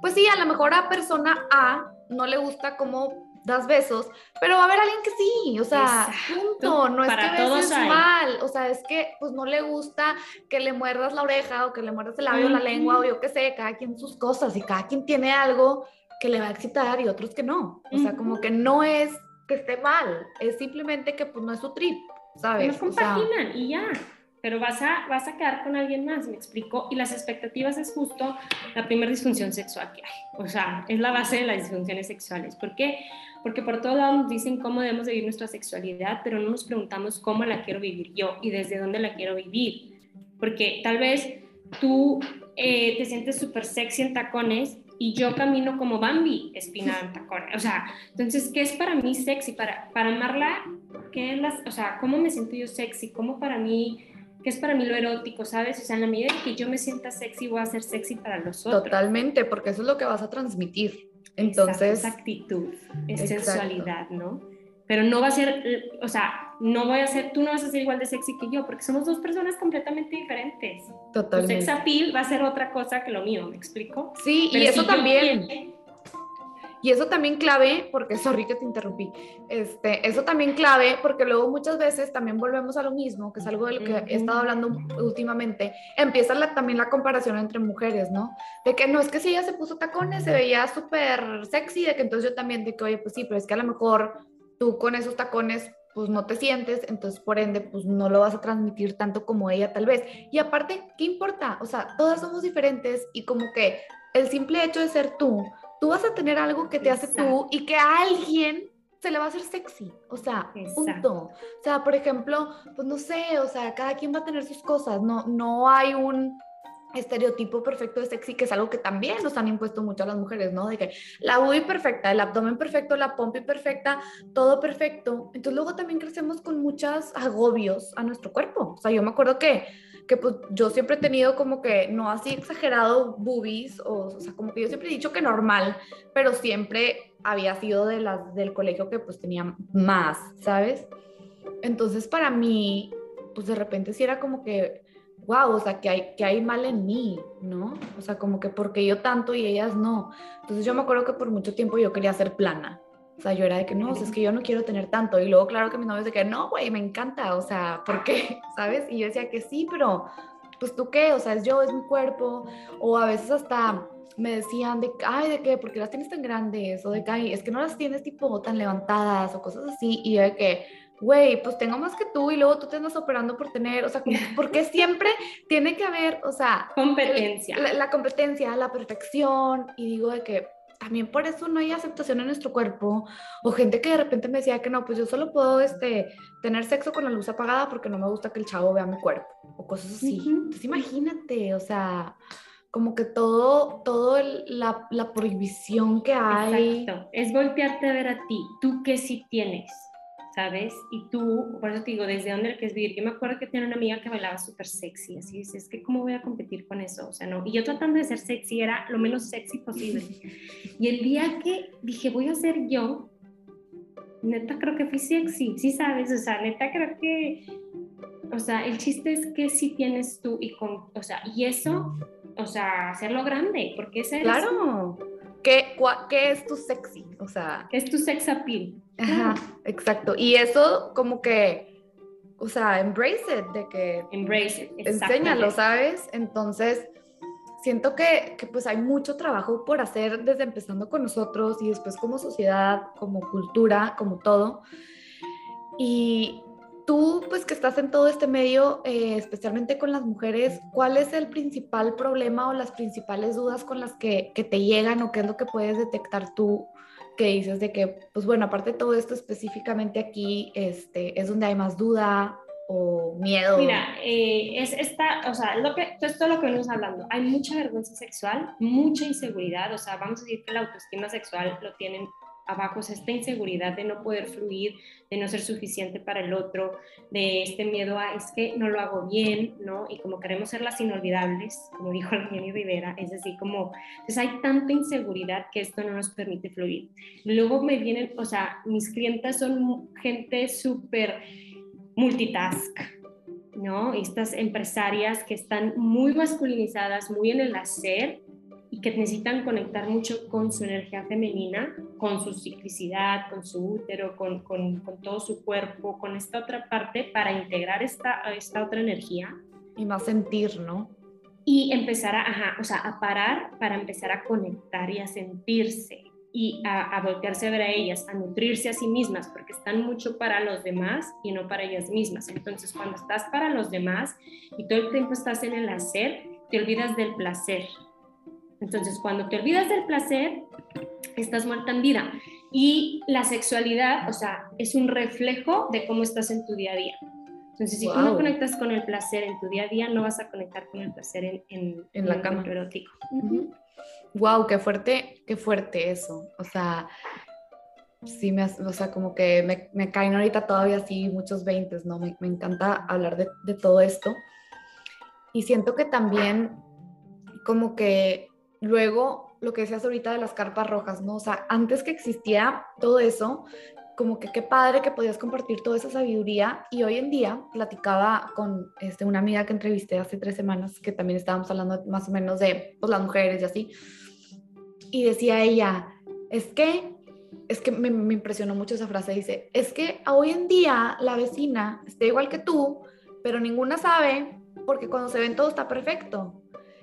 Pues sí, a lo mejor a persona A no le gusta cómo das besos, pero va a haber alguien que sí, o sea, punto, no es que beses mal, o sea, es que pues no le gusta que le muerdas la oreja o que le muerdas el labio, la lengua o yo qué sé, cada quien sus cosas y cada quien tiene algo que le va a excitar y otros que no. O sea, como que no es que esté mal, es simplemente que pues no es su trip, ¿sabes? No compaginan y ya. Pero vas a, vas a quedar con alguien más, me explico. Y las expectativas es justo la primera disfunción sexual que hay. O sea, es la base de las disfunciones sexuales. ¿Por qué? Porque por todos lados nos dicen cómo debemos vivir nuestra sexualidad, pero no nos preguntamos cómo la quiero vivir yo y desde dónde la quiero vivir. Porque tal vez tú eh, te sientes súper sexy en tacones y yo camino como Bambi espinada O sea, entonces, ¿qué es para mí sexy? Para, para amarla, ¿qué es las, o sea, cómo me siento yo sexy? ¿Cómo para mí, qué es para mí lo erótico, sabes? O sea, en la medida que yo me sienta sexy, voy a ser sexy para los otros. Totalmente, porque eso es lo que vas a transmitir. Entonces, esa actitud, es sensualidad, ¿no? Pero no va a ser, o sea, no voy a ser, tú no vas a ser igual de sexy que yo, porque somos dos personas completamente diferentes. Totalmente. Tu sex appeal va a ser otra cosa que lo mío, ¿me explico? Sí, y eso también. Y eso también clave, porque sorry que te interrumpí, este, eso también clave, porque luego muchas veces también volvemos a lo mismo, que es algo de lo que he estado hablando últimamente, empieza la, también la comparación entre mujeres, ¿no? De que no es que si ella se puso tacones, se veía súper sexy, de que entonces yo también, de que, oye, pues sí, pero es que a lo mejor tú con esos tacones pues no te sientes, entonces por ende, pues no lo vas a transmitir tanto como ella tal vez. Y aparte, ¿qué importa? O sea, todas somos diferentes y como que el simple hecho de ser tú, tú vas a tener algo que te hace tú y que a alguien se le va a hacer sexy, o sea, punto. O sea, por ejemplo, pues no sé, o sea, cada quien va a tener sus cosas, no, no hay un estereotipo perfecto de sexy, que es algo que también nos han impuesto mucho a las mujeres, ¿no? De que la UI perfecta, el abdomen perfecto, la pompi perfecta, todo perfecto. Entonces luego también crecemos con muchos agobios a nuestro cuerpo. O sea, yo me acuerdo que que pues yo siempre he tenido como que, no así exagerado boobies, o, o sea, como que yo siempre he dicho que normal, pero siempre había sido de las del colegio que pues tenía más, ¿sabes? Entonces para mí, pues de repente sí era como que, wow, o sea, que hay, que hay mal en mí, ¿no? O sea, como que porque yo tanto y ellas no. Entonces yo me acuerdo que por mucho tiempo yo quería ser plana. O sea, yo era de que no, o sea, es que yo no quiero tener tanto. Y luego, claro que mi novio de que no, güey, me encanta. O sea, ¿por qué? (laughs) ¿Sabes? Y yo decía que sí, pero pues tú qué, o sea, es yo, es mi cuerpo. O a veces hasta me decían de, ay, ¿de qué? ¿Por qué las tienes tan grandes? O de que, ay, es que no las tienes tipo tan levantadas o cosas así. Y yo de que, güey, pues tengo más que tú y luego tú te andas operando por tener, o sea, porque (laughs) siempre tiene que haber, o sea, competencia. La, la, competencia, la perfección. Y digo de que también por eso no hay aceptación en nuestro cuerpo. O gente que de repente me decía que no, pues yo solo puedo este, tener sexo con la luz apagada porque no me gusta que el chavo vea mi cuerpo. O cosas así. Uh -huh. Entonces imagínate, o sea, como que todo, todo el, la, la, prohibición que hay. Exacto. Es voltearte a ver a ti. ¿Tú qué sí tienes? ¿Sabes? Y tú, por eso te digo, ¿desde dónde quieres vivir? Yo me acuerdo que tenía una amiga que bailaba súper sexy, así es, es que ¿cómo voy a competir con eso? O sea, no. Y yo tratando de ser sexy era lo menos sexy posible. Y el día que dije, voy a ser yo, neta creo que fui sexy, sí sabes, o sea, neta creo que, o sea, el chiste es que sí tienes tú y con, o sea, y eso, o sea, hacerlo grande, porque es Claro. ¿Qué, ¿Qué es tu sexy? O sea... ¿Qué es tu sex appeal? Ajá, exacto. Y eso como que, o sea, embrace it, de que... Embrace it, Enséñalo, ¿sabes? Entonces, siento que, que, pues hay mucho trabajo por hacer desde empezando con nosotros y después como sociedad, como cultura, como todo. Y tú, pues que estás en todo este medio, eh, especialmente con las mujeres, ¿cuál es el principal problema o las principales dudas con las que, que te llegan o qué es lo que puedes detectar tú que dices de que, pues bueno, aparte de todo esto específicamente aquí, este, es donde hay más duda o miedo? Mira, eh, es esta, o sea, lo que, esto es lo que venimos hablando. Hay mucha vergüenza sexual, mucha inseguridad, o sea, vamos a decir que la autoestima sexual lo tienen abajo, es esta inseguridad de no poder fluir, de no ser suficiente para el otro, de este miedo a es que no lo hago bien, ¿no? Y como queremos ser las inolvidables, como dijo la Jenny Rivera, es así como, entonces hay tanta inseguridad que esto no nos permite fluir. Luego me vienen, o sea, mis clientas son gente súper multitask, ¿no? Estas empresarias que están muy masculinizadas, muy en el hacer, y que necesitan conectar mucho con su energía femenina, con su ciclicidad, con su útero, con, con, con todo su cuerpo, con esta otra parte para integrar esta, esta otra energía. Y más sentir, ¿no? Y empezar a, ajá, o sea, a parar para empezar a conectar y a sentirse y a, a voltearse a ver a ellas, a nutrirse a sí mismas, porque están mucho para los demás y no para ellas mismas. Entonces, cuando estás para los demás y todo el tiempo estás en el hacer, te olvidas del placer, entonces, cuando te olvidas del placer, estás muerta en vida. Y la sexualidad, o sea, es un reflejo de cómo estás en tu día a día. Entonces, si wow. tú no conectas con el placer en tu día a día, no vas a conectar con el placer en, en, en la cama erótico. Uh -huh. Wow, qué fuerte, qué fuerte eso. O sea, sí me, o sea, como que me, me caen ahorita todavía así muchos veintes, ¿no? Me, me encanta hablar de, de todo esto. Y siento que también como que luego lo que decías ahorita de las carpas rojas, ¿no? O sea, antes que existía todo eso, como que qué padre que podías compartir toda esa sabiduría y hoy en día platicaba con este, una amiga que entrevisté hace tres semanas que también estábamos hablando más o menos de pues, las mujeres y así y decía ella, es que, es que me, me impresionó mucho esa frase, dice, es que hoy en día la vecina está igual que tú, pero ninguna sabe porque cuando se ven todo está perfecto.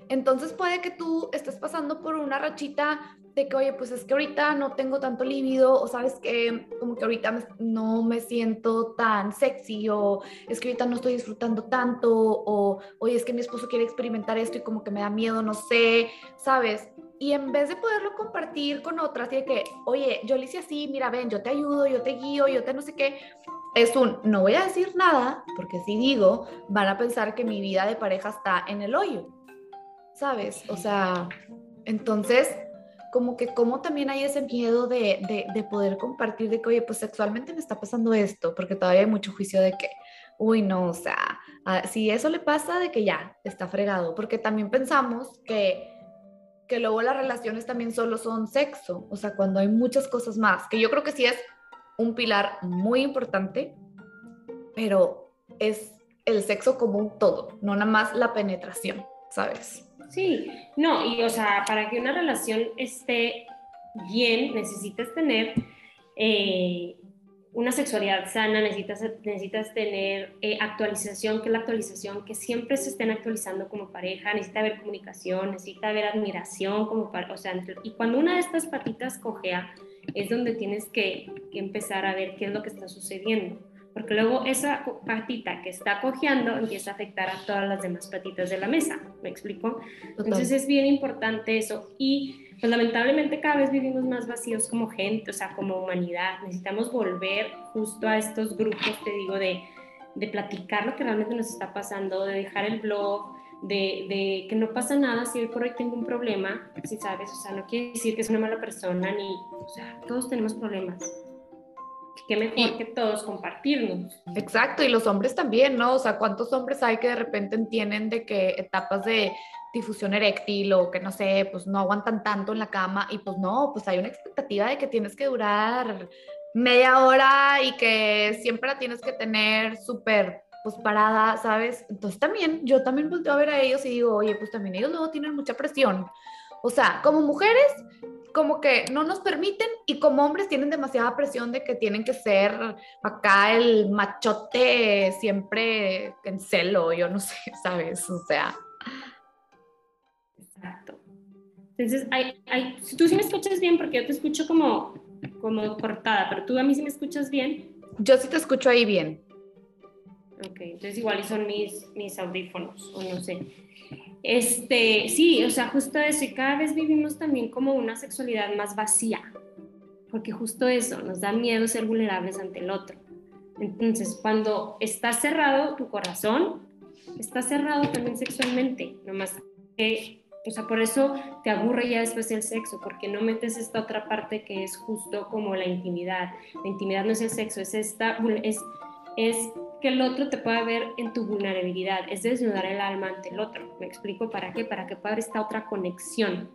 Entonces puede que tú estés pasando por una rachita de que, oye, pues es que ahorita no tengo tanto líbido, o sabes que como que ahorita me, no me siento tan sexy, o es que ahorita no estoy disfrutando tanto, o oye, es que mi esposo quiere experimentar esto y como que me da miedo, no sé, ¿sabes? Y en vez de poderlo compartir con otras y de que, oye, yo le hice así, mira, ven, yo te ayudo, yo te guío, yo te no sé qué, es un, no voy a decir nada, porque si digo, van a pensar que mi vida de pareja está en el hoyo. ¿Sabes? O sea, entonces, como que como también hay ese miedo de, de, de, poder compartir de que, oye, pues sexualmente me está pasando esto, porque todavía hay mucho juicio de que, uy, no, o sea, si eso le pasa, de que ya está fregado, porque también pensamos que, que luego las relaciones también solo son sexo, o sea, cuando hay muchas cosas más, que yo creo que sí es un pilar muy importante, pero es el sexo como un todo, no nada más la penetración, ¿sabes? Sí, no, y o sea, para que una relación esté bien, necesitas tener eh, una sexualidad sana, necesitas, necesitas tener eh, actualización, que es la actualización, que siempre se estén actualizando como pareja, necesita haber comunicación, necesita haber admiración como o sea, y cuando una de estas patitas cojea, es donde tienes que, que empezar a ver qué es lo que está sucediendo porque luego esa patita que está cojeando empieza a afectar a todas las demás patitas de la mesa, ¿me explico? Entonces es bien importante eso. Y pues lamentablemente cada vez vivimos más vacíos como gente, o sea, como humanidad, necesitamos volver justo a estos grupos, te digo, de, de platicar lo que realmente nos está pasando, de dejar el blog, de, de, que no pasa nada si hoy por hoy tengo un problema, si sabes, o sea, no quiere decir que es una mala persona, ni, o sea, todos tenemos problemas qué mejor que todos compartirnos. Exacto, y los hombres también, ¿no? O sea, ¿cuántos hombres hay que de repente entienden de que etapas de difusión eréctil o que no sé, pues no aguantan tanto en la cama y pues no, pues hay una expectativa de que tienes que durar media hora y que siempre la tienes que tener súper pues parada, ¿sabes? Entonces también, yo también volteo a ver a ellos y digo, oye, pues también ellos luego tienen mucha presión. O sea, como mujeres, como que no nos permiten y como hombres tienen demasiada presión de que tienen que ser acá el machote siempre en celo, yo no (laughs) sé, ¿sabes? O sea. Exacto. Entonces, hay, hay, tú sí me escuchas bien, porque yo te escucho como, como cortada, pero tú a mí sí me escuchas bien. Yo sí te escucho ahí bien. Ok, entonces igual son mis, mis audífonos, o no sé. Este, sí, o sea, justo eso, y cada vez vivimos también como una sexualidad más vacía, porque justo eso, nos da miedo ser vulnerables ante el otro. Entonces, cuando está cerrado tu corazón, está cerrado también sexualmente, nomás que, o sea, por eso te aburre ya después el sexo, porque no metes esta otra parte que es justo como la intimidad. La intimidad no es el sexo, es esta, es, que el otro te pueda ver en tu vulnerabilidad, es desnudar el alma ante el otro. ¿Me explico para qué? Para que pueda haber esta otra conexión.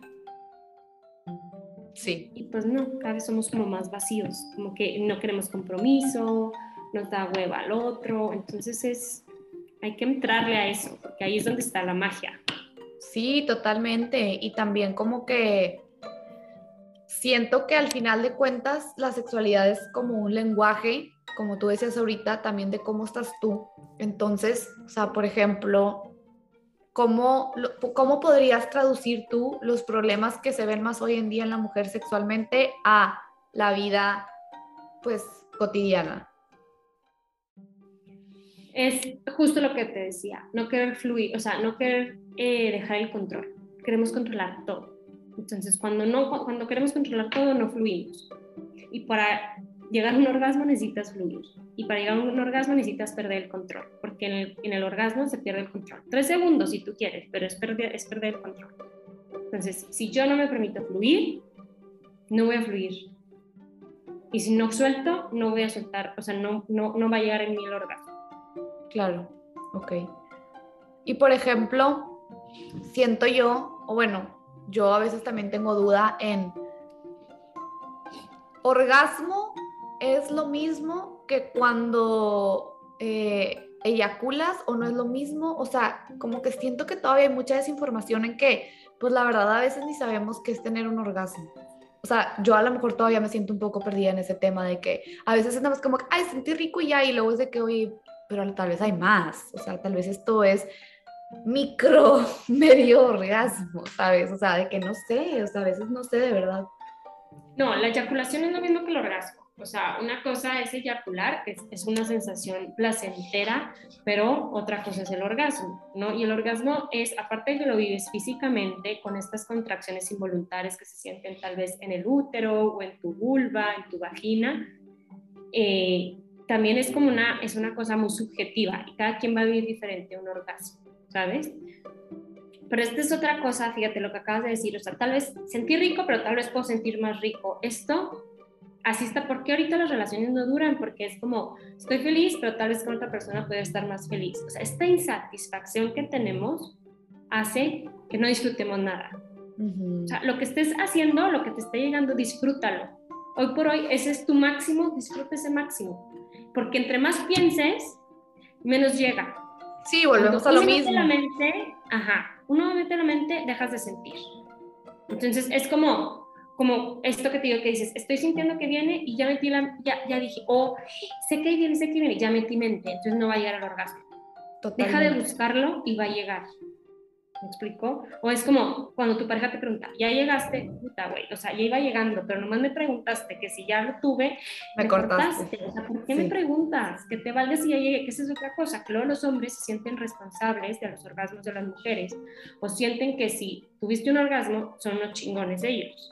Sí. Y pues no, cada vez somos como más vacíos, como que no queremos compromiso, nos da hueva al otro, entonces es, hay que entrarle a eso, porque ahí es donde está la magia. Sí, totalmente. Y también como que siento que al final de cuentas la sexualidad es como un lenguaje como tú decías ahorita, también de cómo estás tú. Entonces, o sea, por ejemplo, ¿cómo, ¿cómo podrías traducir tú los problemas que se ven más hoy en día en la mujer sexualmente a la vida, pues, cotidiana? Es justo lo que te decía, no querer fluir, o sea, no querer eh, dejar el control. Queremos controlar todo. Entonces, cuando, no, cuando queremos controlar todo, no fluimos. Y para llegar a un orgasmo necesitas fluir. Y para llegar a un orgasmo necesitas perder el control, porque en el, en el orgasmo se pierde el control. Tres segundos si tú quieres, pero es perder, es perder el control. Entonces, si yo no me permito fluir, no voy a fluir. Y si no suelto, no voy a soltar, o sea, no, no, no va a llegar en mí el orgasmo. Claro, ok. Y por ejemplo, siento yo, o bueno, yo a veces también tengo duda en orgasmo es lo mismo que cuando eh, eyaculas o no es lo mismo. O sea, como que siento que todavía hay mucha desinformación en que, pues la verdad, a veces ni sabemos qué es tener un orgasmo. O sea, yo a lo mejor todavía me siento un poco perdida en ese tema de que a veces estamos como, ay, sentí rico y ya, y luego es de que, oye, pero tal vez hay más. O sea, tal vez esto es micro, (laughs) medio orgasmo, ¿sabes? O sea, de que no sé, o sea, a veces no sé de verdad. No, la eyaculación es lo mismo que el orgasmo. O sea, una cosa es eyacular, que es, una sensación placentera, pero otra cosa es el orgasmo, ¿no? Y el orgasmo es, aparte de que lo vives físicamente, con estas contracciones involuntarias que se sienten tal vez en el útero o en tu vulva, en tu vagina, eh, también es como una, es una cosa muy subjetiva y cada quien va a vivir diferente un orgasmo, ¿sabes? Pero esta es otra cosa, fíjate lo que acabas de decir, o sea, tal vez sentir rico, pero tal vez puedo sentir más rico. Esto así está, ¿por qué ahorita las relaciones no duran? Porque es como, estoy feliz, pero tal vez con otra persona puede estar más feliz. O sea, esta insatisfacción que tenemos hace que no disfrutemos nada. O sea, lo que estés haciendo, lo que te esté llegando, disfrútalo. Hoy por hoy, ese es tu máximo, disfruta ese máximo. Porque entre más pienses, menos llega. Sí, volvemos a lo mismo. La mente, ajá, uno mete la mente, dejas de sentir. Entonces es como, como esto que te digo que dices, estoy sintiendo que viene y ya metí la, ya, ya dije, oh, sé que viene, sé que viene, ya metí mente, entonces no va a llegar al orgasmo. Deja de buscarlo y va a llegar. ¿Me explico? O es como cuando tu pareja te pregunta, ¿ya llegaste? Puta, güey, o sea, ya iba llegando, pero nomás me preguntaste que si ya lo tuve, me, cortaste. O sea, ¿por qué me preguntas? Que te valga si ya llegué, que esa es otra cosa, luego los hombres se sienten responsables de los orgasmos de las mujeres, o sienten que si tuviste un orgasmo, son unos chingones ellos.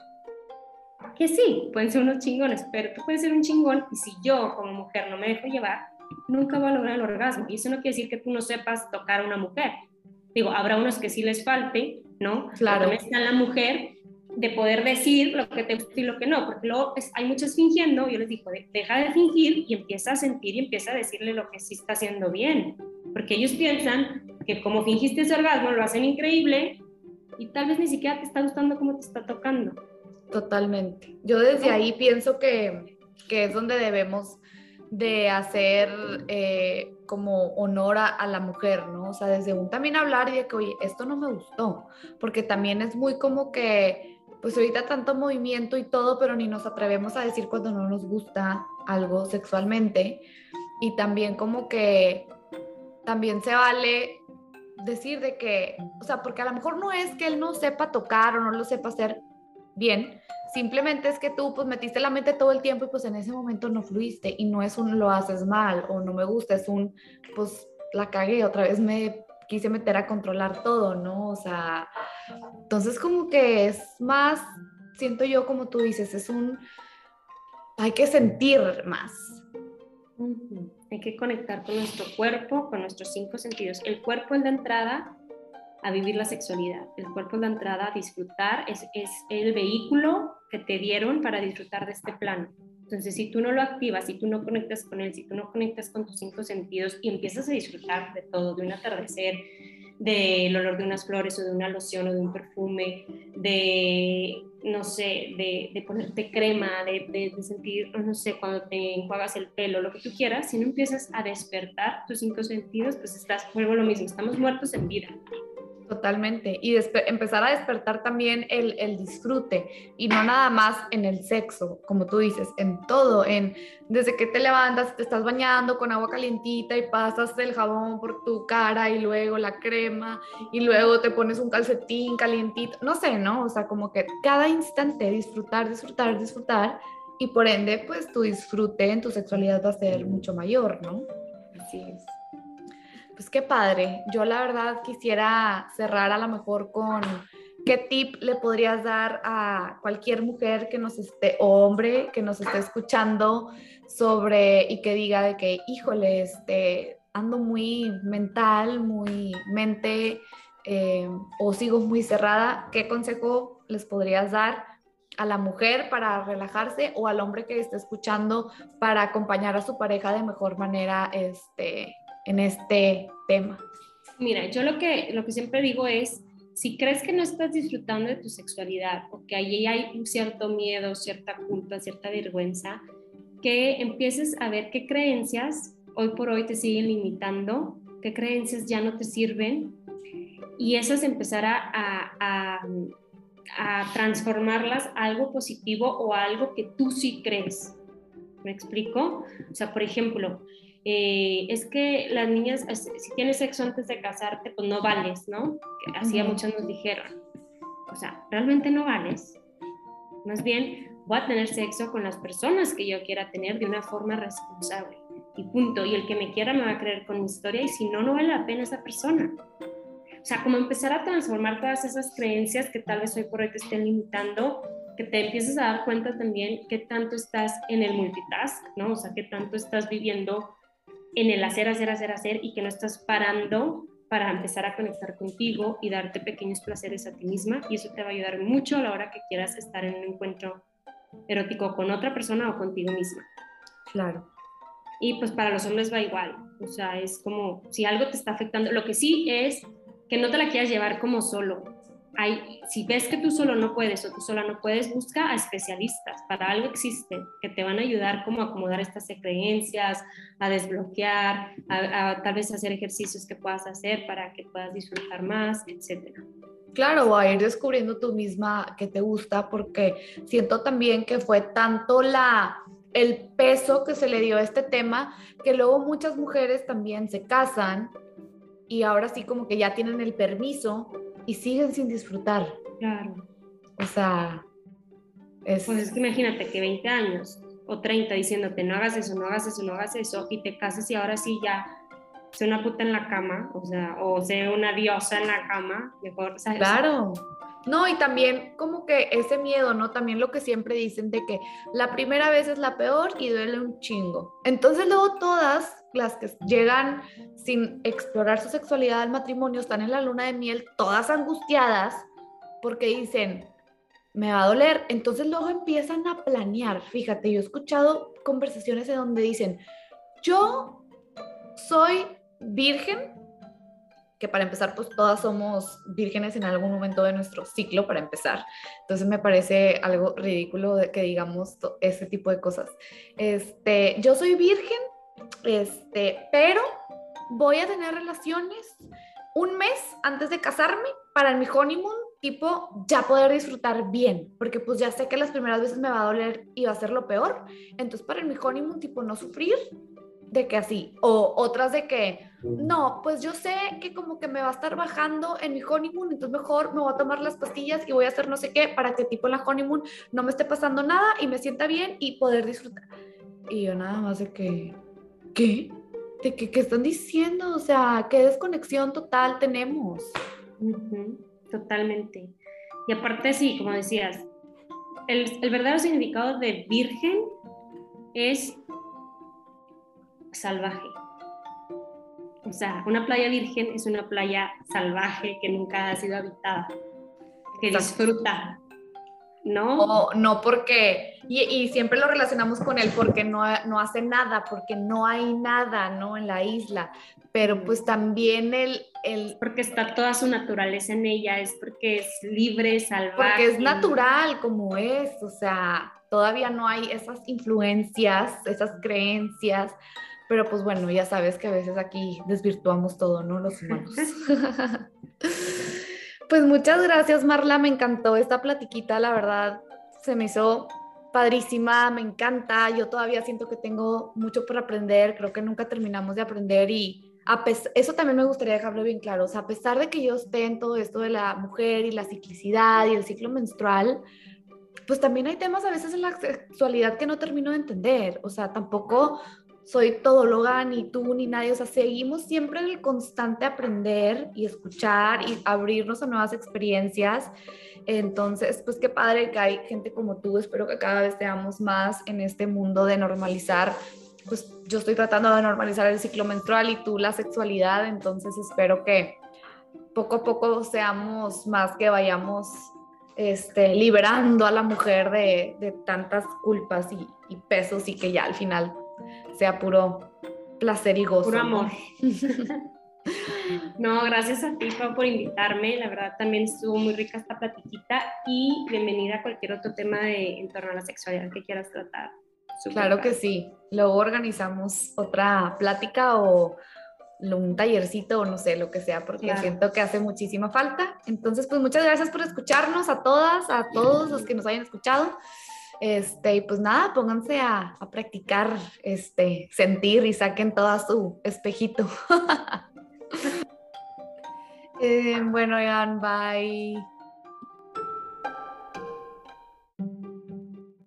Que sí, pueden ser unos chingones, pero tú puedes ser un chingón y si yo como mujer no me dejo llevar, nunca voy a lograr el orgasmo. Y eso no quiere decir que tú no sepas tocar a una mujer Digo, habrá unos que sí les falte, ¿no? Claro. también está la mujer de poder decir lo que te gusta y lo que no, porque luego hay muchos fingiendo, yo les digo, deja de fingir y empieza a sentir y empieza a decirle lo que sí está haciendo bien, porque ellos piensan que como fingiste ese orgasmo lo hacen increíble y tal vez ni siquiera te está gustando cómo te está tocando. Totalmente. Yo desde ahí pienso que, que es donde debemos de hacer eh, como honor a, la mujer, ¿no? O sea, desde un también hablar y de que, oye, esto no me gustó, porque también es muy como que, pues ahorita tanto movimiento y todo, pero ni nos atrevemos a decir cuando no nos gusta algo sexualmente. Y también como que, también se vale decir de que, o sea, porque a lo mejor no es que él no sepa tocar o no lo sepa hacer bien, Simplemente es que tú pues metiste la mente todo el tiempo y pues en ese momento no fluiste y no es un lo haces mal o no me gusta, es un pues la cagué, otra vez me quise meter a controlar todo, ¿no? O sea, entonces como que es más, siento yo como tú dices, es un, hay que sentir más. Hay que conectar con nuestro cuerpo, con nuestros cinco sentidos. El cuerpo es la entrada a vivir la sexualidad. El cuerpo es la entrada a disfrutar, es, el vehículo que te dieron para disfrutar de este plano. Entonces, si tú no lo activas, si tú no conectas con él, si tú no conectas con tus cinco sentidos y empiezas a disfrutar de todo, de un atardecer, del olor de unas flores o de una loción o de un perfume, de, no sé, de, de ponerte crema, de, de, sentir, no sé, cuando te enjuagas el pelo, lo que tú quieras, si no empiezas a despertar tus cinco sentidos, pues estás, vuelvo lo mismo, estamos muertos en vida. Totalmente. Y empezar a despertar también el, disfrute y no nada más en el sexo, como tú dices, en todo, en desde que te levantas, te estás bañando con agua calientita y pasas el jabón por tu cara y luego la crema y luego te pones un calcetín calientito, no sé, ¿no? O sea, como que cada instante disfrutar, disfrutar, disfrutar y por ende, pues tu disfrute en tu sexualidad va a ser mucho mayor, ¿no? Así es pues qué padre. Yo la verdad quisiera cerrar a lo mejor con qué tip le podrías dar a cualquier mujer que nos esté, o hombre que nos esté escuchando sobre y que diga de que, híjole, este, ando muy mental, muy mente eh, o sigo muy cerrada. ¿Qué consejo les podrías dar? a la mujer para relajarse o al hombre que esté escuchando para acompañar a su pareja de mejor manera este, en este tema? Mira, yo lo que, lo que siempre digo es, si crees que no estás disfrutando de tu sexualidad o que ahí hay un cierto miedo, cierta culpa, cierta vergüenza, que empieces a ver qué creencias hoy por hoy te siguen limitando, qué creencias ya no te sirven y esas empezar a, a, a transformarlas a algo positivo o a algo que tú sí crees. ¿Me explico? O sea, por ejemplo, eh, es que las niñas, si tienes sexo antes de casarte, pues no vales, ¿no? Así a muchos nos dijeron. O sea, realmente no vales. Más bien, voy a tener sexo con las personas que yo quiera tener de una forma responsable. Y punto. Y el que me quiera me va a creer con mi historia y si no, no vale la pena esa persona. O sea, como empezar a transformar todas esas creencias que tal vez hoy por hoy te estén limitando, que te empieces a dar cuenta también qué tanto estás en el multitask, ¿no? O sea, qué tanto estás viviendo en el hacer, hacer, hacer, hacer y que no estás parando para empezar a conectar contigo y darte pequeños placeres a ti misma y eso te va a ayudar mucho a la hora que quieras estar en un encuentro erótico con otra persona o contigo misma. Claro. Y pues para los hombres va igual, o sea, es como si algo te está afectando, lo que sí es que no te la quieras llevar como solo. Hay, si ves que tú solo no puedes o tú sola no puedes, busca a especialistas. Para algo existe, que te van a ayudar como a acomodar estas creencias, a desbloquear, a, tal vez hacer ejercicios que puedas hacer para que puedas disfrutar más, etcétera. Claro, a ir descubriendo tú misma que te gusta, porque siento también que fue tanto la el peso que se le dio a este tema que luego muchas mujeres también se casan y ahora sí como que ya tienen el permiso y siguen sin disfrutar. Claro. O sea, es... Pues es que imagínate que 20 años o 30 diciéndote no hagas eso, no hagas eso, no hagas eso y te cases y ahora sí ya sé una puta en la cama, o sea, o sé una diosa en la cama, mejor, Claro. No, y también como que ese miedo, ¿no? También lo que siempre dicen de que la primera vez es la peor y duele un chingo. Entonces luego todas las que llegan sin explorar su sexualidad al matrimonio están en la luna de miel todas angustiadas porque dicen, me va a doler. Entonces luego empiezan a planear. Fíjate, yo he escuchado conversaciones en donde dicen, yo soy virgen, que para empezar, pues todas somos vírgenes en algún momento de nuestro ciclo, para empezar. Entonces me parece algo ridículo de que digamos ese tipo de cosas. Este, yo soy virgen, este, pero voy a tener relaciones un mes antes de casarme para mi honeymoon, tipo, ya poder disfrutar bien, porque pues ya sé que las primeras veces me va a doler y va a ser lo peor. Entonces, para mi honeymoon, tipo, no sufrir de que así, o otras de que, no, pues yo sé que como que me va a estar bajando en mi honeymoon, entonces mejor me voy a tomar las pastillas y voy a hacer no sé qué para que tipo en la honeymoon no me esté pasando nada y me sienta bien y poder disfrutar. Y yo nada más de que, ¿qué? ¿De qué, qué están diciendo? O sea, ¿qué desconexión total tenemos? Totalmente. Y aparte, sí, como decías, el, el verdadero significado de virgen es salvaje. O sea, una playa virgen es una playa salvaje que nunca ha sido habitada, que disfruta, ¿no? no porque, y, siempre lo relacionamos con él porque no, no hace nada, porque no hay nada, ¿no? En la isla, pero pues también el, el... Porque está toda su naturaleza en ella, es porque es libre, salvaje. Porque es natural como es, o sea, todavía no hay esas influencias, esas creencias pero pues bueno, ya sabes que a veces aquí desvirtuamos todo, ¿no? Los humanos. (laughs) pues muchas gracias, Marla. Me encantó esta platiquita, la verdad. Se me hizo padrísima, me encanta. Yo todavía siento que tengo mucho por aprender. Creo que nunca terminamos de aprender y a eso también me gustaría dejarlo bien claro. O sea, a pesar de que yo esté en todo esto de la mujer y la ciclicidad y el ciclo menstrual, pues también hay temas a veces en la sexualidad que no termino de entender. O sea, tampoco soy todóloga, ni tú, ni nadie, o sea, seguimos siempre en el constante aprender y escuchar y abrirnos a nuevas experiencias. Entonces, pues qué padre que hay gente como tú, espero que cada vez seamos más en este mundo de normalizar. Pues yo estoy tratando de normalizar el ciclo menstrual y tú la sexualidad, entonces espero que poco a poco seamos más que vayamos este, liberando a la mujer de, de tantas culpas y, y pesos y que ya al final sea puro placer y gozo. Puro amor. (laughs) No, gracias a ti, por invitarme. La verdad también estuvo muy rica esta platiquita y bienvenida a cualquier otro tema de, en torno a la sexualidad que quieras tratar. claro que sí. Luego organizamos otra plática o un tallercito o no sé, lo que sea, porque siento que hace muchísima falta. Entonces, pues muchas gracias por escucharnos a todas, a todos los que nos hayan escuchado. Este, y pues nada, pónganse a, practicar, este, sentir y saquen todo su espejito. (laughs) (laughs) eh, bueno, Jan, bye.